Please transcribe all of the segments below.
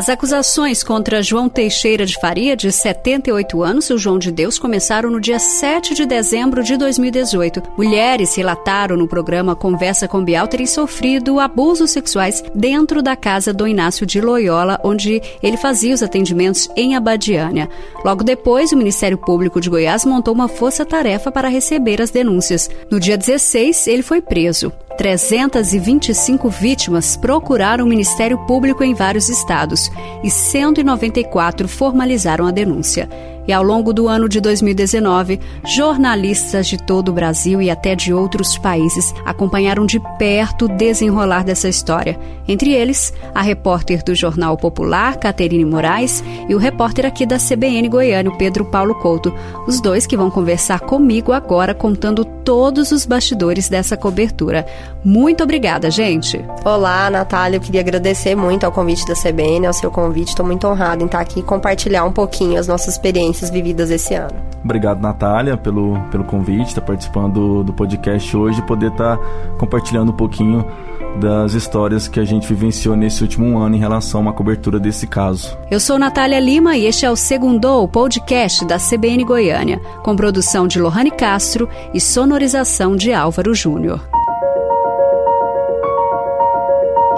As acusações contra João Teixeira de Faria, de 78 anos, o João de Deus, começaram no dia 7 de dezembro de 2018. Mulheres relataram no programa Conversa com Bial terem sofrido abusos sexuais dentro da casa do Inácio de Loyola, onde ele fazia os atendimentos em Abadiânia. Logo depois, o Ministério Público de Goiás montou uma força-tarefa para receber as denúncias. No dia 16, ele foi preso. 325 vítimas procuraram o Ministério Público em vários estados e 194 formalizaram a denúncia. E ao longo do ano de 2019, jornalistas de todo o Brasil e até de outros países acompanharam de perto o desenrolar dessa história. Entre eles, a repórter do Jornal Popular, Caterine Moraes, e o repórter aqui da CBN Goiânia, Pedro Paulo Couto. Os dois que vão conversar comigo agora contando todos os bastidores dessa cobertura. Muito obrigada, gente. Olá, Natália. Eu queria agradecer muito ao convite da CBN, ao seu convite. Estou muito honrada em estar aqui e compartilhar um pouquinho as nossas experiências vividas esse ano. Obrigado, Natália, pelo, pelo convite, estar tá participando do, do podcast hoje e poder estar tá compartilhando um pouquinho das histórias que a gente vivenciou nesse último ano em relação a uma cobertura desse caso. Eu sou Natália Lima e este é o Segundo podcast da CBN Goiânia, com produção de Lohane Castro e sonorização de Álvaro Júnior.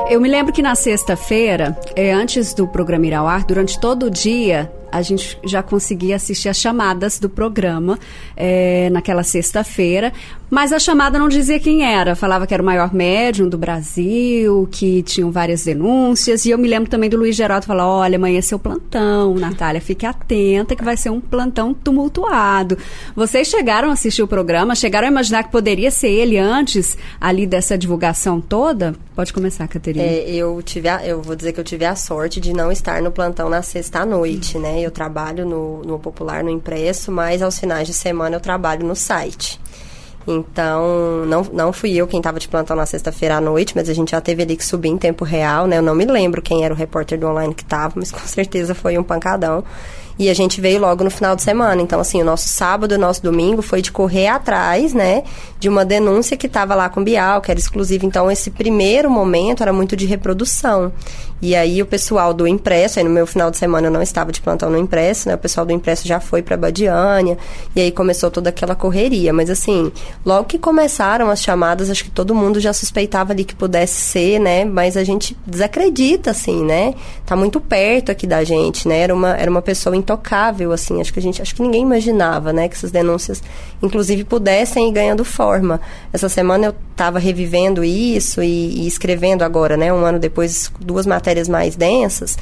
Eu me lembro que na sexta-feira, é, antes do programa ir ao ar, durante todo o dia, a gente já conseguia assistir as chamadas do programa é, naquela sexta-feira, mas a chamada não dizia quem era, falava que era o maior médium do Brasil, que tinham várias denúncias, e eu me lembro também do Luiz Geraldo falar, olha, amanhã é seu plantão, Natália, fique atenta que vai ser um plantão tumultuado. Vocês chegaram a assistir o programa, chegaram a imaginar que poderia ser ele antes ali dessa divulgação toda? Pode começar, Caterina. É, eu tive a, eu vou dizer que eu tive a sorte de não estar no plantão na sexta noite, né? Eu trabalho no, no Popular, no impresso, mas aos finais de semana eu trabalho no site. Então, não, não fui eu quem estava de plantão na sexta-feira à noite, mas a gente já teve ali que subir em tempo real, né? Eu não me lembro quem era o repórter do online que estava, mas com certeza foi um pancadão. E a gente veio logo no final de semana. Então, assim, o nosso sábado e o nosso domingo foi de correr atrás, né? De uma denúncia que estava lá com o Bial, que era exclusiva. Então, esse primeiro momento era muito de reprodução. E aí, o pessoal do impresso, aí no meu final de semana eu não estava de plantão no impresso, né? O pessoal do impresso já foi para Badiânia. E aí começou toda aquela correria. Mas, assim, logo que começaram as chamadas, acho que todo mundo já suspeitava ali que pudesse ser, né? Mas a gente desacredita, assim, né? Tá muito perto aqui da gente, né? Era uma, era uma pessoa intocável, assim. Acho que a gente, acho que ninguém imaginava, né, que essas denúncias, inclusive, pudessem ir ganhando forma. Essa semana eu estava revivendo isso e, e, escrevendo agora, né, um ano depois, duas matérias mais densas.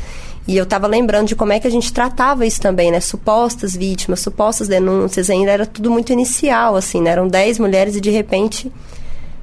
E eu estava lembrando de como é que a gente tratava isso também, né? Supostas vítimas, supostas denúncias, ainda era tudo muito inicial, assim, né? Eram dez mulheres e de repente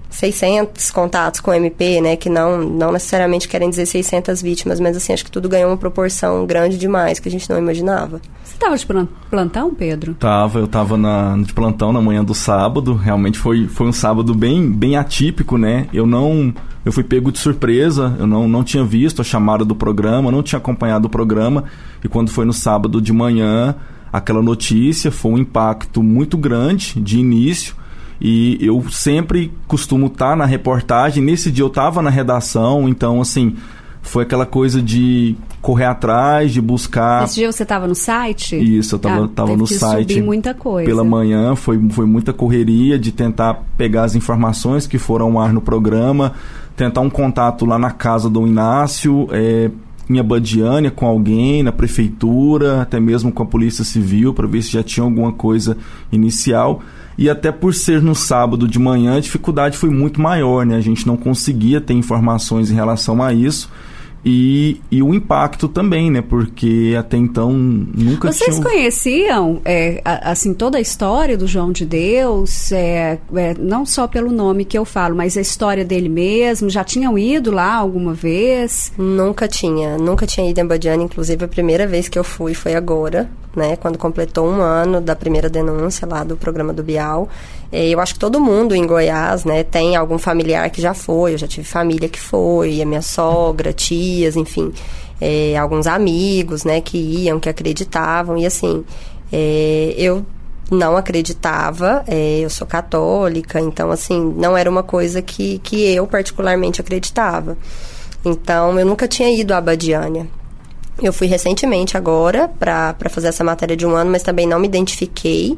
600 contatos com MP, né, que não, não necessariamente querem dizer 600 vítimas, mas assim, acho que tudo ganhou uma proporção grande demais, que a gente não imaginava. Você estava de plantão, Pedro? Tava, eu estava de plantão na manhã do sábado, realmente foi, foi um sábado bem, bem atípico, né, eu não, eu fui pego de surpresa, eu não, não tinha visto a chamada do programa, não tinha acompanhado o programa, e quando foi no sábado de manhã, aquela notícia foi um impacto muito grande de início, e eu sempre costumo estar tá na reportagem. Nesse dia eu estava na redação, então, assim, foi aquela coisa de correr atrás, de buscar. Esse dia você estava no site? Isso, eu estava ah, tava no site. Subir muita coisa. Pela manhã, foi, foi muita correria de tentar pegar as informações que foram ao ar no programa, tentar um contato lá na casa do Inácio, é, em Abadiânia com alguém, na prefeitura, até mesmo com a Polícia Civil, para ver se já tinha alguma coisa inicial. E até por ser no sábado de manhã, a dificuldade foi muito maior, né? A gente não conseguia ter informações em relação a isso. E, e o impacto também, né? Porque até então nunca Vocês tinham... conheciam, é, assim, toda a história do João de Deus? É, é, não só pelo nome que eu falo, mas a história dele mesmo? Já tinham ido lá alguma vez? Nunca tinha. Nunca tinha ido em Badiana. Inclusive, a primeira vez que eu fui foi agora, né? Quando completou um ano da primeira denúncia lá do programa do Bial. É, eu acho que todo mundo em Goiás, né, tem algum familiar que já foi. Eu já tive família que foi, a minha sogra, tias, enfim, é, alguns amigos, né, que iam, que acreditavam. E assim, é, eu não acreditava, é, eu sou católica, então assim, não era uma coisa que, que eu particularmente acreditava. Então, eu nunca tinha ido a Abadiânia. Eu fui recentemente agora para fazer essa matéria de um ano, mas também não me identifiquei.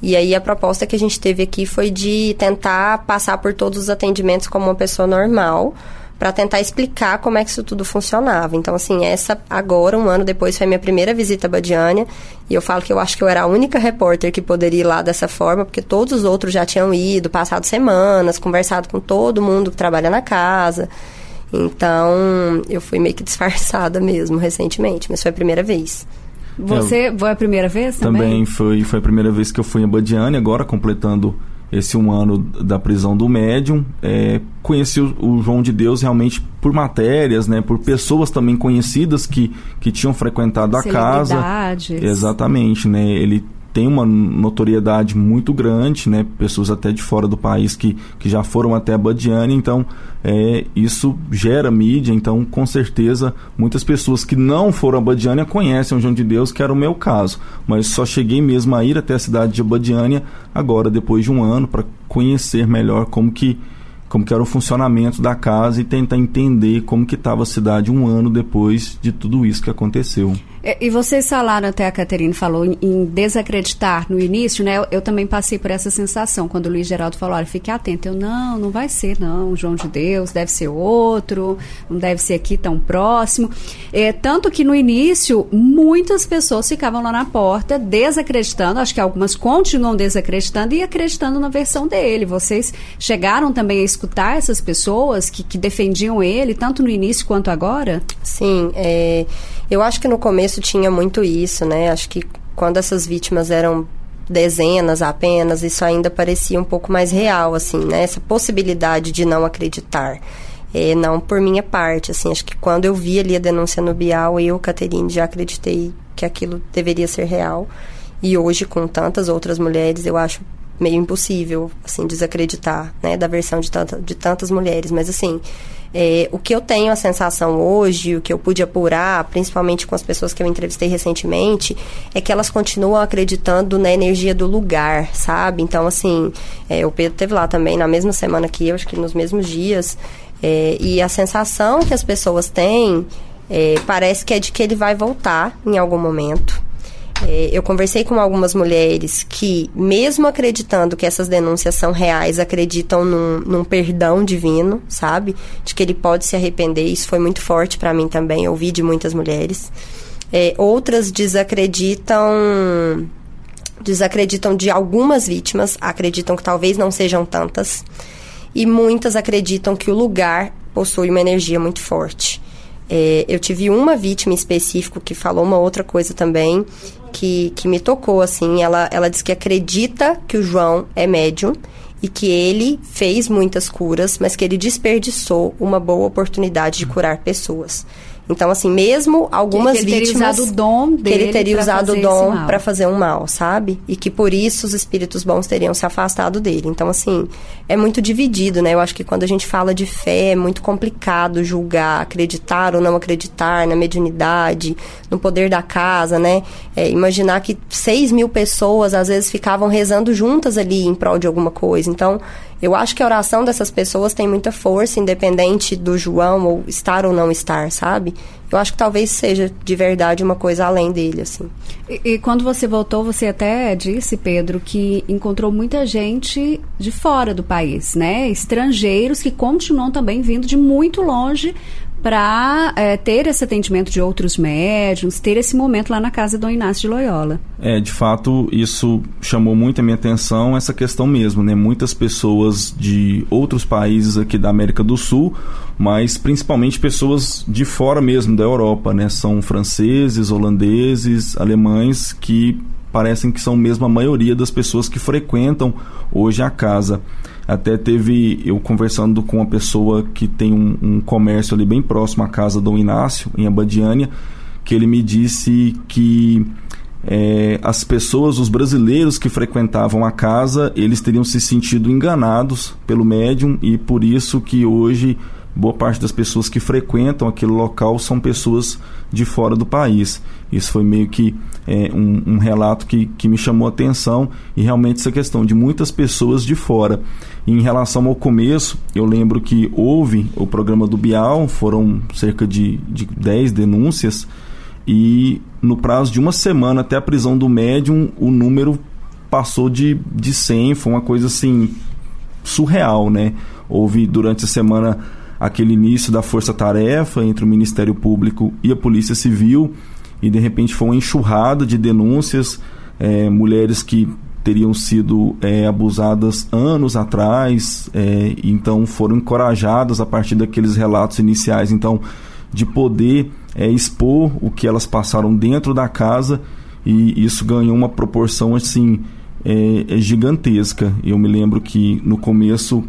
E aí a proposta que a gente teve aqui foi de tentar passar por todos os atendimentos como uma pessoa normal, para tentar explicar como é que isso tudo funcionava. Então, assim, essa agora, um ano depois, foi a minha primeira visita a Badiânia. E eu falo que eu acho que eu era a única repórter que poderia ir lá dessa forma, porque todos os outros já tinham ido, passado semanas, conversado com todo mundo que trabalha na casa. Então, eu fui meio que disfarçada mesmo, recentemente, mas foi a primeira vez. Você foi a primeira vez também? Também foi, foi a primeira vez que eu fui em Badiane, agora completando esse um ano da prisão do médium. É, conheci o, o, João de Deus realmente por matérias, né, por pessoas também conhecidas que, que tinham frequentado a casa. Exatamente, né? Ele tem uma notoriedade muito grande, né? Pessoas até de fora do país que, que já foram até a Badiane, então é, isso gera mídia, então com certeza muitas pessoas que não foram a Badiânia conhecem o João de Deus, que era o meu caso, mas só cheguei mesmo a ir até a cidade de Abadiânia agora, depois de um ano, para conhecer melhor como que como que era o funcionamento da casa e tentar entender como que estava a cidade um ano depois de tudo isso que aconteceu. É, e vocês falaram, até a Caterine falou, em desacreditar no início, né? Eu, eu, também passei por essa sensação, quando o Luiz Geraldo falou, olha, fique atento. Eu, não, não vai ser, não, João de Deus, deve ser outro, não deve ser aqui tão próximo. É, tanto que no início, muitas pessoas ficavam lá na porta, desacreditando, acho que algumas continuam desacreditando e acreditando na versão dele. Vocês chegaram também a escutar essas pessoas que, que defendiam ele, tanto no início quanto agora? Sim, é... Eu acho que no começo tinha muito isso, né? Acho que quando essas vítimas eram dezenas apenas, isso ainda parecia um pouco mais real, assim, né? Essa possibilidade de não acreditar. É, não por minha parte, assim, acho que quando eu vi ali a denúncia no Bial, eu, Caterine, já acreditei que aquilo deveria ser real. E hoje, com tantas outras mulheres, eu acho meio impossível, assim, desacreditar, né, da versão de, tanta, de tantas mulheres. Mas, assim, é, o que eu tenho a sensação hoje, o que eu pude apurar, principalmente com as pessoas que eu entrevistei recentemente, é que elas continuam acreditando na energia do lugar, sabe? Então, assim, é, o Pedro teve lá também na mesma semana que eu, acho que nos mesmos dias, é, e a sensação que as pessoas têm é, parece que é de que ele vai voltar em algum momento. É, eu conversei com algumas mulheres que, mesmo acreditando que essas denúncias são reais, acreditam num, num perdão divino, sabe? De que ele pode se arrepender. Isso foi muito forte para mim também. Eu ouvi de muitas mulheres. É, outras desacreditam desacreditam de algumas vítimas, acreditam que talvez não sejam tantas, e muitas acreditam que o lugar possui uma energia muito forte. É, eu tive uma vítima específica que falou uma outra coisa também, que, que me tocou, assim. Ela, ela diz que acredita que o João é médium e que ele fez muitas curas, mas que ele desperdiçou uma boa oportunidade de curar pessoas. Então, assim, mesmo algumas que ele vítimas. Teria usado o dom dele que ele teria usado o dom para fazer um mal, sabe? E que por isso os espíritos bons teriam se afastado dele. Então, assim, é muito dividido, né? Eu acho que quando a gente fala de fé, é muito complicado julgar, acreditar ou não acreditar na mediunidade, no poder da casa, né? É, imaginar que 6 mil pessoas às vezes ficavam rezando juntas ali em prol de alguma coisa. Então, eu acho que a oração dessas pessoas tem muita força, independente do João ou estar ou não estar, sabe? Eu acho que talvez seja de verdade uma coisa além dele, assim. E, e quando você voltou, você até disse, Pedro, que encontrou muita gente de fora do país, né? Estrangeiros que continuam também vindo de muito longe para é, ter esse atendimento de outros médiums, ter esse momento lá na casa do Inácio de Loyola. É, de fato, isso chamou muito a minha atenção, essa questão mesmo, né? Muitas pessoas de outros países aqui da América do Sul, mas principalmente pessoas de fora mesmo da Europa, né? São franceses, holandeses, alemães que parecem que são mesmo a maioria das pessoas que frequentam hoje a casa. Até teve eu conversando com uma pessoa que tem um, um comércio ali bem próximo à casa do Inácio, em Abadiânia, que ele me disse que é, as pessoas, os brasileiros que frequentavam a casa, eles teriam se sentido enganados pelo médium e por isso que hoje boa parte das pessoas que frequentam aquele local são pessoas de fora do país. Isso foi meio que é, um, um, relato que, que me chamou a atenção e realmente essa questão de muitas pessoas de fora. Em relação ao começo, eu lembro que houve o programa do Bial, foram cerca de, de 10 denúncias e no prazo de uma semana até a prisão do médium, o número passou de, de 100, foi uma coisa assim surreal, né? Houve durante a semana aquele início da força-tarefa entre o Ministério Público e a Polícia Civil e de repente foi uma enxurrada de denúncias, é, mulheres que teriam sido é, abusadas anos atrás, é, então foram encorajadas a partir daqueles relatos iniciais, então de poder é, expor o que elas passaram dentro da casa e isso ganhou uma proporção assim é, é gigantesca. Eu me lembro que no começo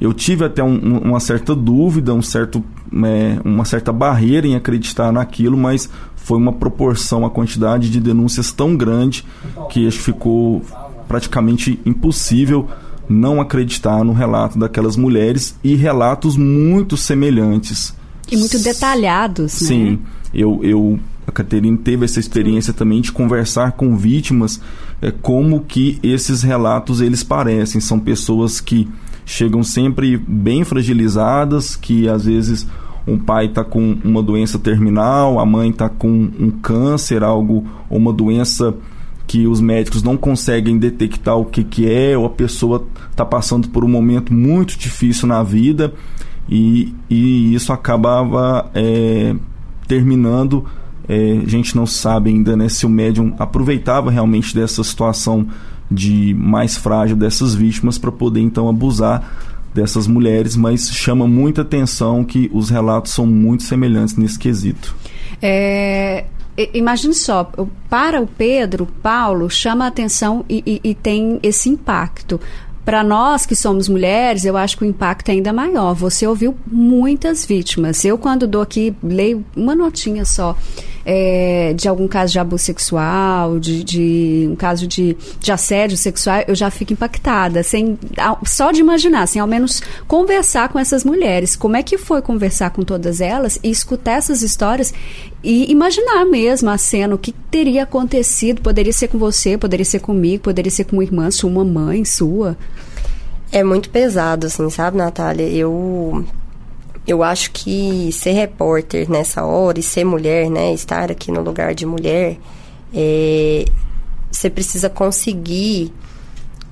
eu tive até um, uma certa dúvida, um certo, é, uma certa barreira em acreditar naquilo, mas foi uma proporção, a quantidade de denúncias tão grande que ficou praticamente impossível não acreditar no relato daquelas mulheres e relatos muito semelhantes. E muito detalhados, né? Sim, eu, eu a Caterine teve essa experiência também de conversar com vítimas é, como que esses relatos eles parecem. São pessoas que chegam sempre bem fragilizadas, que às vezes um pai está com uma doença terminal, a mãe está com um câncer, algo, uma doença que os médicos não conseguem detectar o que, que é, ou a pessoa está passando por um momento muito difícil na vida e, e isso acabava é, terminando. É, a gente não sabe ainda né, se o médium aproveitava realmente dessa situação de mais frágil dessas vítimas para poder então abusar dessas mulheres, mas chama muita atenção que os relatos são muito semelhantes nesse quesito. É, imagine só, para o Pedro, Paulo chama a atenção e, e, e tem esse impacto. Para nós que somos mulheres, eu acho que o impacto é ainda maior. Você ouviu muitas vítimas. Eu, quando dou aqui, leio uma notinha só é, de algum caso de abuso sexual, de, de um caso de, de assédio sexual, eu já fico impactada. Sem, só de imaginar, sem ao menos conversar com essas mulheres. Como é que foi conversar com todas elas e escutar essas histórias e imaginar mesmo a cena, o que teria acontecido? Poderia ser com você, poderia ser comigo, poderia ser com uma irmã sua, uma mãe sua. É muito pesado, assim, sabe, Natália? Eu eu acho que ser repórter nessa hora e ser mulher, né, estar aqui no lugar de mulher, é, você precisa conseguir,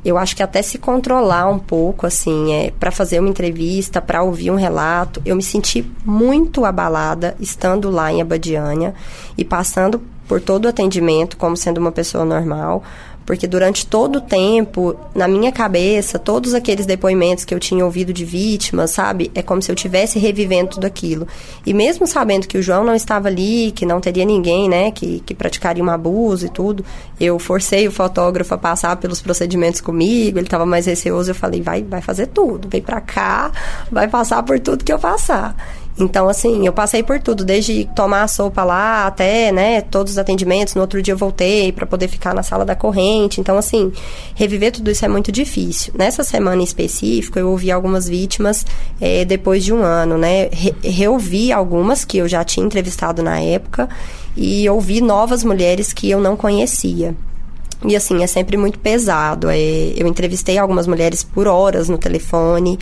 eu acho que até se controlar um pouco, assim, é, para fazer uma entrevista, para ouvir um relato. Eu me senti muito abalada estando lá em Abadiânia e passando por todo o atendimento como sendo uma pessoa normal, porque durante todo o tempo, na minha cabeça, todos aqueles depoimentos que eu tinha ouvido de vítimas, sabe? É como se eu tivesse revivendo tudo aquilo. E mesmo sabendo que o João não estava ali, que não teria ninguém, né, que, que praticaria um abuso e tudo, eu forcei o fotógrafo a passar pelos procedimentos comigo, ele estava mais receoso, eu falei, vai, vai fazer tudo, vem pra cá, vai passar por tudo que eu passar. Então, assim, eu passei por tudo, desde tomar a sopa lá até, né, todos os atendimentos. No outro dia eu voltei para poder ficar na sala da corrente. Então, assim, reviver tudo isso é muito difícil. Nessa semana em específico, eu ouvi algumas vítimas é, depois de um ano, né? Re reouvi algumas que eu já tinha entrevistado na época e ouvi novas mulheres que eu não conhecia. E assim, é sempre muito pesado. É, eu entrevistei algumas mulheres por horas no telefone.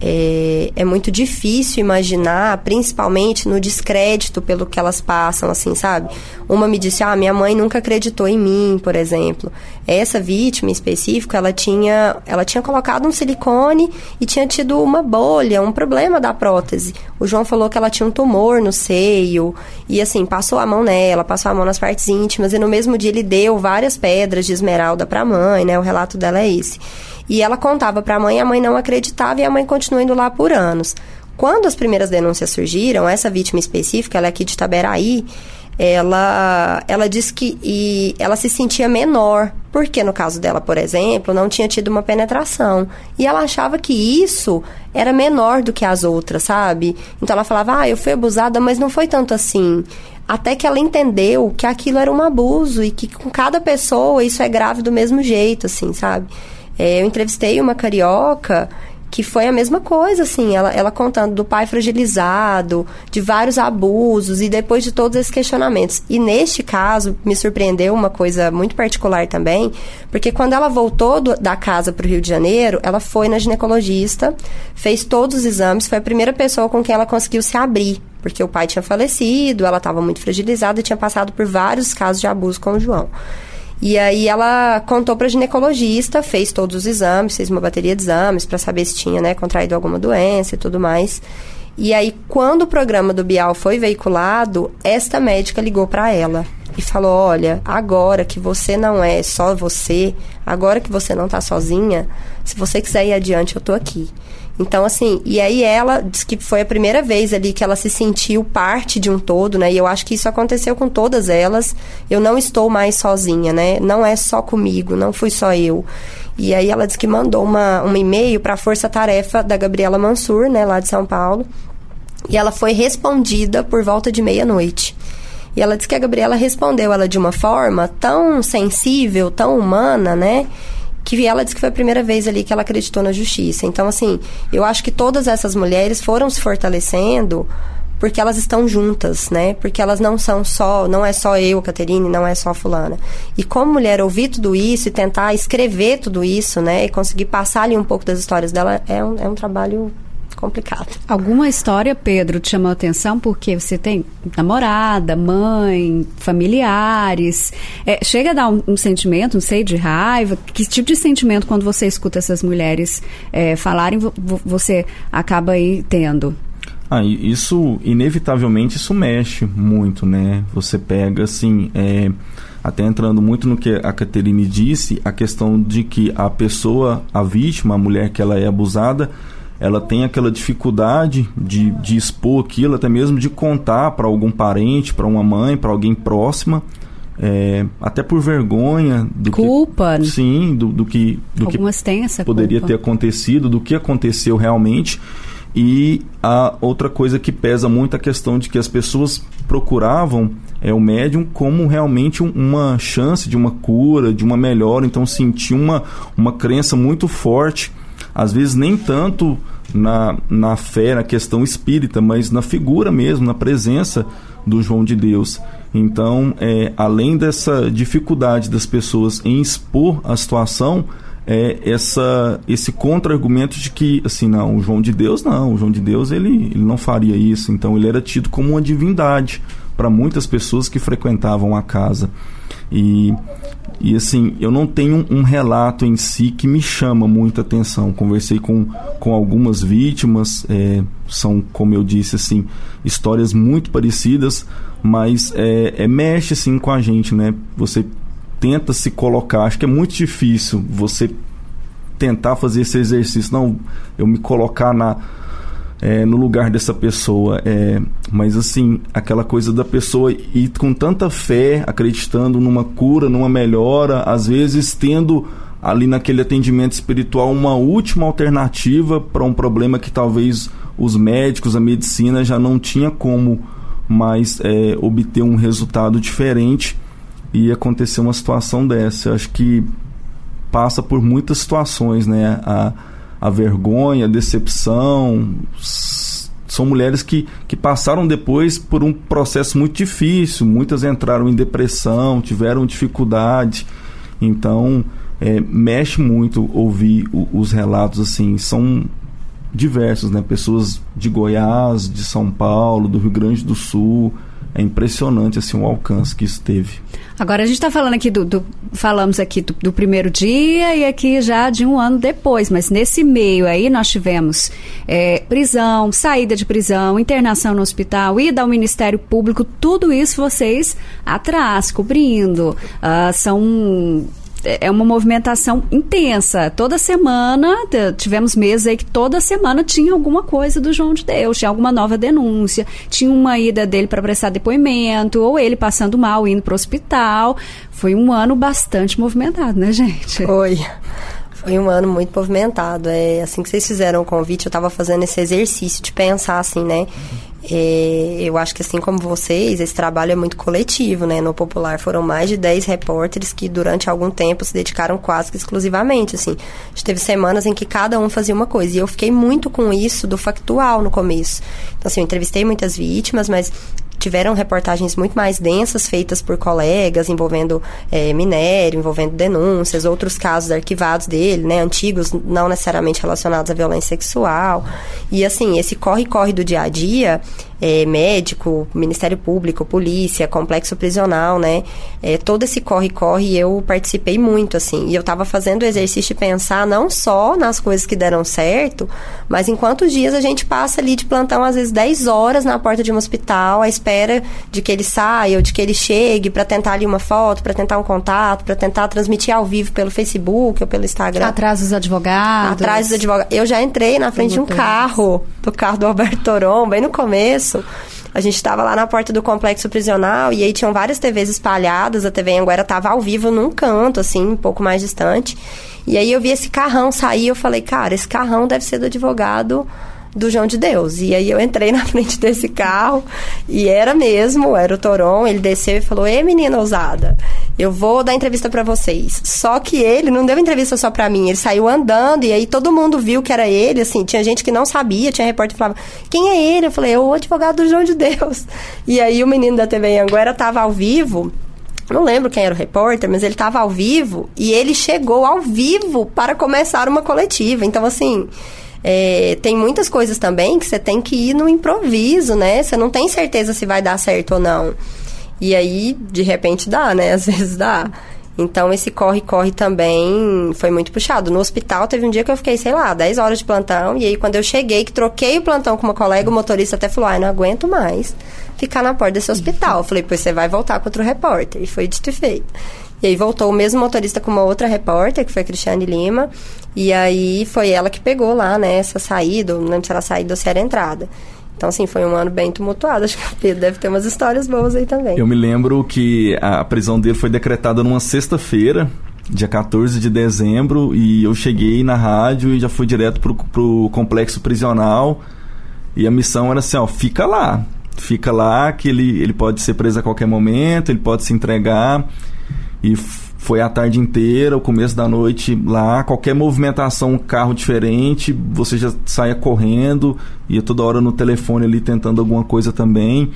É, é, muito difícil imaginar, principalmente no descrédito pelo que elas passam, assim, sabe? Uma me disse, ah, minha mãe nunca acreditou em mim, por exemplo. Essa vítima em específico, ela tinha, ela tinha colocado um silicone e tinha tido uma bolha, um problema da prótese. O João falou que ela tinha um tumor no seio e, assim, passou a mão nela, passou a mão nas partes íntimas e no mesmo dia ele deu várias pedras de esmeralda para a mãe, né? O relato dela é esse. E ela contava para a mãe, a mãe não acreditava e a mãe continuou indo lá por anos. Quando as primeiras denúncias surgiram, essa vítima específica, ela é aqui de Taberaí, ela, ela disse que e ela se sentia menor, porque no caso dela, por exemplo, não tinha tido uma penetração. E ela achava que isso era menor do que as outras, sabe? Então ela falava, ah, eu fui abusada, mas não foi tanto assim. Até que ela entendeu que aquilo era um abuso e que com cada pessoa isso é grave do mesmo jeito, assim, sabe? É, eu entrevistei uma carioca que foi a mesma coisa, assim, ela, ela contando do pai fragilizado, de vários abusos e depois de todos esses questionamentos. E neste caso, me surpreendeu uma coisa muito particular também, porque quando ela voltou do, da casa para o Rio de Janeiro, ela foi na ginecologista, fez todos os exames, foi a primeira pessoa com quem ela conseguiu se abrir, porque o pai tinha falecido, ela estava muito fragilizada e tinha passado por vários casos de abuso com o João. E aí ela contou para ginecologista, fez todos os exames, fez uma bateria de exames para saber se tinha, né, contraído alguma doença e tudo mais. E aí quando o programa do Bial foi veiculado, esta médica ligou para ela e falou: "Olha, agora que você não é só você, agora que você não tá sozinha, se você quiser ir adiante, eu tô aqui". Então, assim, e aí ela disse que foi a primeira vez ali que ela se sentiu parte de um todo, né? E eu acho que isso aconteceu com todas elas. Eu não estou mais sozinha, né? Não é só comigo, não fui só eu. E aí ela disse que mandou uma, um e-mail para a Força Tarefa da Gabriela Mansur, né, lá de São Paulo. E ela foi respondida por volta de meia-noite. E ela disse que a Gabriela respondeu ela de uma forma tão sensível, tão humana, né? Que ela disse que foi a primeira vez ali que ela acreditou na justiça. Então, assim, eu acho que todas essas mulheres foram se fortalecendo porque elas estão juntas, né? Porque elas não são só, não é só eu, Caterine, não é só fulana. E como mulher ouvir tudo isso e tentar escrever tudo isso, né? E conseguir passar ali um pouco das histórias dela é um, é um trabalho complicado. Alguma história, Pedro, te chamou a atenção porque você tem namorada, mãe, familiares. É, chega a dar um, um, sentimento, não sei, de raiva? Que tipo de sentimento quando você escuta essas mulheres é, falarem, você acaba aí tendo? Ah, isso, inevitavelmente, isso mexe muito, né? Você pega, assim, é, até entrando muito no que a Caterine disse, a questão de que a pessoa, a vítima, a mulher que ela é abusada, ela tem aquela dificuldade de, de expor aquilo, até mesmo de contar para algum parente, para uma mãe, para alguém próxima. É, até por vergonha do culpa que, sim do, do que do Algumas que poderia culpa. ter acontecido do que aconteceu realmente e a outra coisa que pesa muito é a questão de que as pessoas procuravam é o médium como realmente uma chance de uma cura de uma melhora então sentia uma uma crença muito forte às vezes nem tanto na, na fé, na questão espírita, mas na figura mesmo, na presença do João de Deus. Então, é, além dessa dificuldade das pessoas em expor a situação, é essa esse contra-argumento de que assim não o João de Deus não o João de Deus ele, ele não faria isso então ele era tido como uma divindade para muitas pessoas que frequentavam a casa e e assim, eu não tenho um relato em si que me chama muita atenção. Conversei com, com algumas vítimas, é, são, como eu disse, assim, histórias muito parecidas, mas é, é, mexe assim com a gente, né? Você tenta se colocar, acho que é muito difícil você tentar fazer esse exercício. Não, eu me colocar na é, no lugar dessa pessoa. É, mas assim, aquela coisa da pessoa ir com tanta fé, acreditando numa cura, numa melhora, às vezes tendo ali naquele atendimento espiritual uma última alternativa para um problema que talvez os médicos, a medicina já não tinha como mais é, obter um resultado diferente e acontecer uma situação dessa. Eu acho que passa por muitas situações, né? A, a vergonha, a decepção. São mulheres que, que passaram depois por um processo muito difícil. Muitas entraram em depressão, tiveram dificuldade. Então, é, mexe muito ouvir o, os relatos assim. São diversos, né? Pessoas de Goiás, de São Paulo, do Rio Grande do Sul. É impressionante assim o alcance que isso teve. Agora a gente está falando aqui do, do, falamos aqui do, do, primeiro dia e aqui já de um ano depois, mas nesse meio aí nós tivemos é, prisão, saída de prisão, internação no hospital, ida ao Ministério Público, tudo isso vocês atrás, cobrindo. Uh, são é uma movimentação intensa. Toda semana, tivemos meses aí que toda semana tinha alguma coisa do João de Deus, tinha alguma nova denúncia, tinha uma ida dele para prestar depoimento, ou ele passando mal, indo para o hospital. Foi um ano bastante movimentado, né, gente? Foi. Foi um ano muito movimentado. É assim que vocês fizeram o convite, eu estava fazendo esse exercício de pensar assim, né? É, eu acho que assim como vocês, esse trabalho é muito coletivo, né? No Popular foram mais de 10 repórteres que durante algum tempo se dedicaram quase que exclusivamente, assim. A gente teve semanas em que cada um fazia uma coisa. E eu fiquei muito com isso do factual no começo. Então, assim, eu entrevistei muitas vítimas, mas tiveram reportagens muito mais densas feitas por colegas envolvendo é, minério, envolvendo denúncias, outros casos arquivados dele, né, antigos, não necessariamente relacionados à violência sexual. E assim, esse corre-corre do dia a dia é, médico, Ministério Público, polícia, complexo prisional, né? É, todo esse corre-corre eu participei muito, assim. E eu estava fazendo o exercício de pensar não só nas coisas que deram certo, mas em quantos dias a gente passa ali de plantão, às vezes 10 horas na porta de um hospital, à espera de que ele saia ou de que ele chegue para tentar ali uma foto, para tentar um contato, para tentar transmitir ao vivo pelo Facebook ou pelo Instagram. Atrás dos advogados. Atrás dos advogados. Eu já entrei na frente de um carro, do carro do Alberto Toron, bem no começo A gente estava lá na porta do complexo prisional e aí tinham várias TVs espalhadas. A TV Anguera estava ao vivo num canto, assim, um pouco mais distante. E aí eu vi esse carrão sair eu falei, cara, esse carrão deve ser do advogado do João de Deus. E aí eu entrei na frente desse carro e era mesmo, era o Toron, ele desceu e falou: "Ei, menina ousada, eu vou dar entrevista para vocês". Só que ele não deu entrevista só para mim, ele saiu andando e aí todo mundo viu que era ele, assim, tinha gente que não sabia, tinha repórter que falava: "Quem é ele?". Eu falei: "É o advogado do João de Deus". E aí o menino da TV Anguera tava ao vivo não lembro quem era o repórter, mas ele estava ao vivo e ele chegou ao vivo para começar uma coletiva. Então, assim, é, tem muitas coisas também que você tem que ir no improviso, né? Você não tem certeza se vai dar certo ou não. E aí, de repente, dá, né? Às vezes dá. Então, esse corre-corre também foi muito puxado. No hospital, teve um dia que eu fiquei, sei lá, 10 horas de plantão. E aí, quando eu cheguei, que troquei o plantão com uma colega, o motorista até falou: ai, não aguento mais ficar na porta desse hospital. Eu falei: pois você vai voltar com outro repórter. E foi dito e feito. E aí voltou o mesmo motorista com uma outra repórter, que foi a Cristiane Lima. E aí foi ela que pegou lá, né, essa saída, não lembro se era saída ou se era entrada. Então, assim, foi um ano bem tumultuado. Acho que o Pedro deve ter umas histórias boas aí também. Eu me lembro que a prisão dele foi decretada numa sexta-feira, dia 14 de dezembro, e eu cheguei na rádio e já fui direto pro, pro complexo prisional. E a missão era assim, ó, fica lá. Fica lá que ele, ele pode ser preso a qualquer momento, ele pode se entregar. E foi a tarde inteira, o começo da noite lá, qualquer movimentação, um carro diferente, você já saia correndo, ia toda hora no telefone ali tentando alguma coisa também.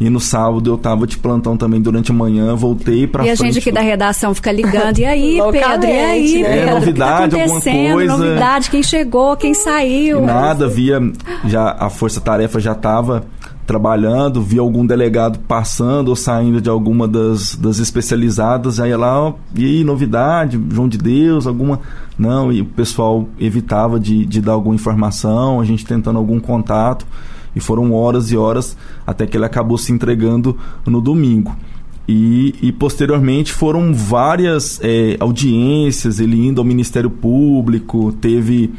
E no sábado eu tava de plantão também durante a manhã, voltei para E a gente aqui da redação fica ligando. E aí, Pedro? E aí, né? Pedro? É, novidade, tá alguma coisa. Novidade, quem chegou, quem saiu. E nada, via já a força-tarefa já tava trabalhando, via algum delegado passando ou saindo de alguma das, das especializadas, aí lá, e novidade, João de Deus, alguma. Não, e o pessoal evitava de, de dar alguma informação, a gente tentando algum contato, e foram horas e horas até que ele acabou se entregando no domingo. E, e posteriormente foram várias é, audiências, ele indo ao Ministério Público, teve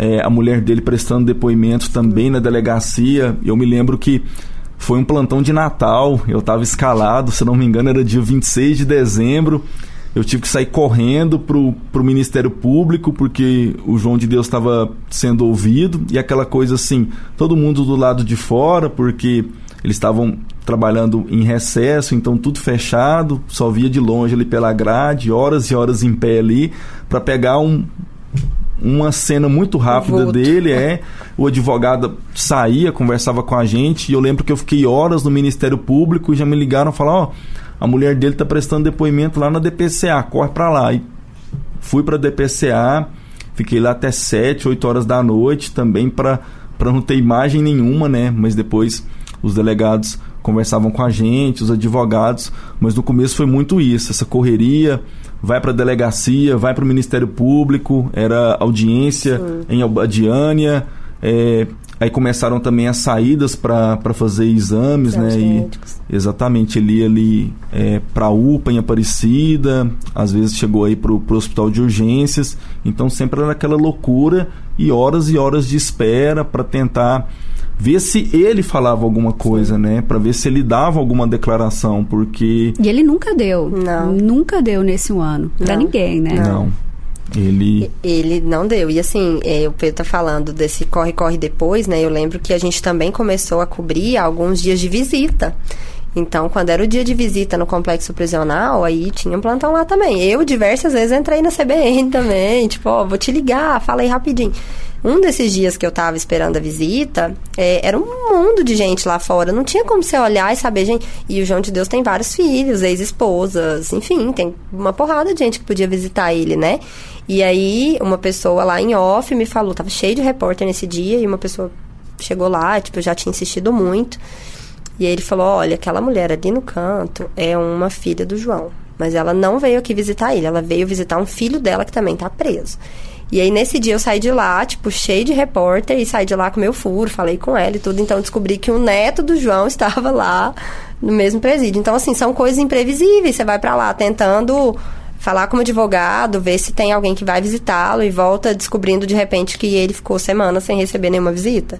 é, a mulher dele prestando depoimento também na delegacia. Eu me lembro que foi um plantão de Natal, eu estava escalado, se não me engano era dia 26 de dezembro. Eu tive que sair correndo pro, pro Ministério Público, porque o João de Deus estava sendo ouvido, e aquela coisa assim, todo mundo do lado de fora, porque eles estavam trabalhando em recesso, então tudo fechado, só via de longe ali pela grade, horas e horas em pé ali, para pegar um, uma cena muito rápida dele é o advogado saía, conversava com a gente e eu lembro que eu fiquei horas no Ministério Público e já me ligaram falaram, ó, oh, a mulher dele tá prestando depoimento lá na DPCA, corre para lá. E fui para DPCA, fiquei lá até 7, 8 horas da noite também para para não ter imagem nenhuma, né? Mas depois os delegados conversavam com a gente, os advogados, mas no começo foi muito isso, essa correria, vai para a delegacia, vai para o Ministério Público, era audiência Sim. em Albadiânia, é, aí começaram também as saídas para fazer exames, né? E, exatamente, ele ia ali é, para a UPA em Aparecida, às vezes chegou aí para o hospital de urgências, então sempre era aquela loucura e horas e horas de espera para tentar ver se ele falava alguma coisa, Sim. né? Para ver se ele dava alguma declaração, porque E ele nunca deu. Não. Nunca deu nesse um ano para ninguém, né? Não. Ele. Ele não deu. E assim, é, o Pedro tá falando desse corre-corre depois, né? Eu lembro que a gente também começou a cobrir alguns dias de visita. Então, quando era o dia de visita no complexo prisional, aí tinha um plantão lá também. Eu, diversas vezes, entrei na CBN também. Tipo, ó, vou te ligar, falei rapidinho. Um desses dias que eu tava esperando a visita, é, era um mundo de gente lá fora. Não tinha como você olhar e saber, gente. E o João de Deus tem vários filhos, ex-esposas, enfim, tem uma porrada de gente que podia visitar ele, né? E aí, uma pessoa lá em off me falou, tava cheio de repórter nesse dia, e uma pessoa chegou lá, tipo, eu já tinha insistido muito. E aí ele falou: olha, aquela mulher ali no canto é uma filha do João. Mas ela não veio aqui visitar ele, ela veio visitar um filho dela que também tá preso. E aí, nesse dia, eu saí de lá, tipo, cheio de repórter, e saí de lá com meu furo, falei com ela e tudo. Então, descobri que o neto do João estava lá no mesmo presídio. Então, assim, são coisas imprevisíveis. Você vai para lá tentando falar como advogado, ver se tem alguém que vai visitá-lo e volta descobrindo de repente que ele ficou semanas sem receber nenhuma visita.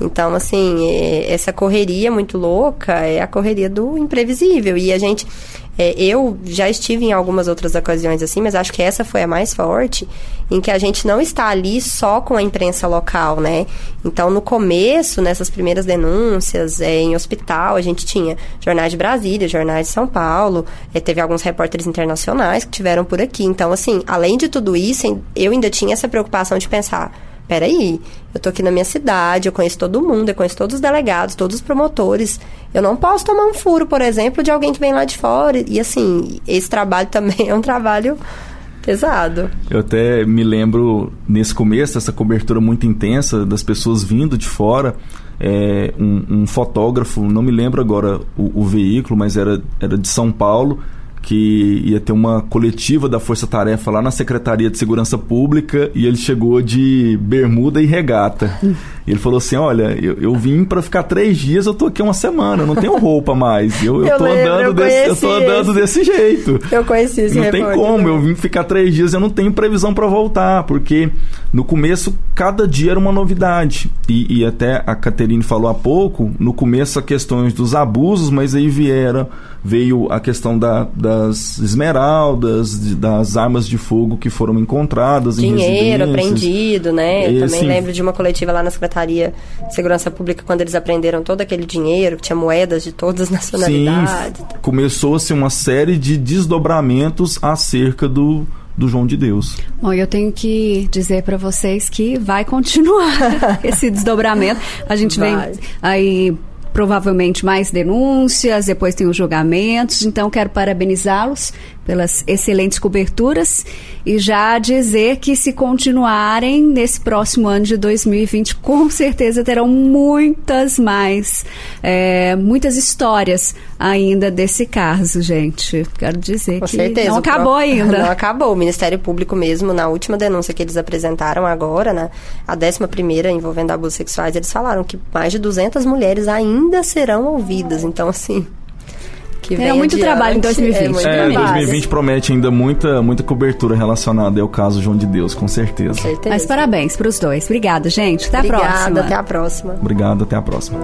Então, assim, é, essa correria muito louca é a correria do imprevisível. E a gente. É, eu já estive em algumas outras ocasiões assim, mas acho que essa foi a mais forte, em que a gente não está ali só com a imprensa local, né? Então, no começo, nessas primeiras denúncias, é, em hospital, a gente tinha jornais de Brasília, jornais de São Paulo, é, teve alguns repórteres internacionais que tiveram por aqui. Então, assim, além de tudo isso, eu ainda tinha essa preocupação de pensar peraí, eu tô aqui na minha cidade, eu conheço todo mundo, eu conheço todos os delegados, todos os promotores. Eu não posso tomar um furo, por exemplo, de alguém que vem lá de fora. E assim, esse trabalho também é um trabalho pesado. Eu até me lembro, nesse começo, essa cobertura muito intensa das pessoas vindo de fora. É, um, um, fotógrafo, não me lembro agora o, o veículo, mas era, era de São Paulo que ia ter uma coletiva da Força Tarefa lá na Secretaria de Segurança Pública e ele chegou de bermuda e regata. E ele falou assim: Olha, eu, eu vim para ficar três dias, eu tô aqui uma semana, eu não tenho roupa mais. Eu, eu, eu tô, lembro, andando, eu desse, eu tô andando desse jeito. Eu conheci esse Não tem como, eu vim ficar três dias, eu não tenho previsão para voltar, porque no começo cada dia era uma novidade. E, e até a Caterine falou há pouco, no começo a questões dos abusos, mas aí vieram veio a questão da, das esmeraldas, de, das armas de fogo que foram encontradas Dinheiro apreendido, né? Eu também lembro de uma coletiva lá na Secretaria de Segurança Pública quando eles apreenderam todo aquele dinheiro, que tinha moedas de todas as nacionalidades. Começou-se uma série de desdobramentos acerca do, do João de Deus. Bom, eu tenho que dizer para vocês que vai continuar esse desdobramento. A gente vai. vem aí provavelmente mais denúncias, depois tem os julgamentos. Então, quero parabenizá-los pelas excelentes coberturas e já dizer que se continuarem nesse próximo ano de 2020, com certeza terão muitas mais, é, muitas histórias ainda desse caso, gente. Quero dizer com que certeza, não acabou ainda. Não acabou. O Ministério Público mesmo, na última denúncia que eles apresentaram agora, né, a décima primeira envolvendo abusos sexuais, eles falaram que mais de 200 mulheres ainda serão ouvidas. Então, assim, que vem muito adiante. trabalho em 2020. É, é 2020 promete ainda muita, muita cobertura relacionada ao caso João de Deus, com certeza. Com certeza. Mas parabéns para os dois. Obrigada, gente. Até Obrigada, a próxima. Até a próxima. Obrigado, até a próxima.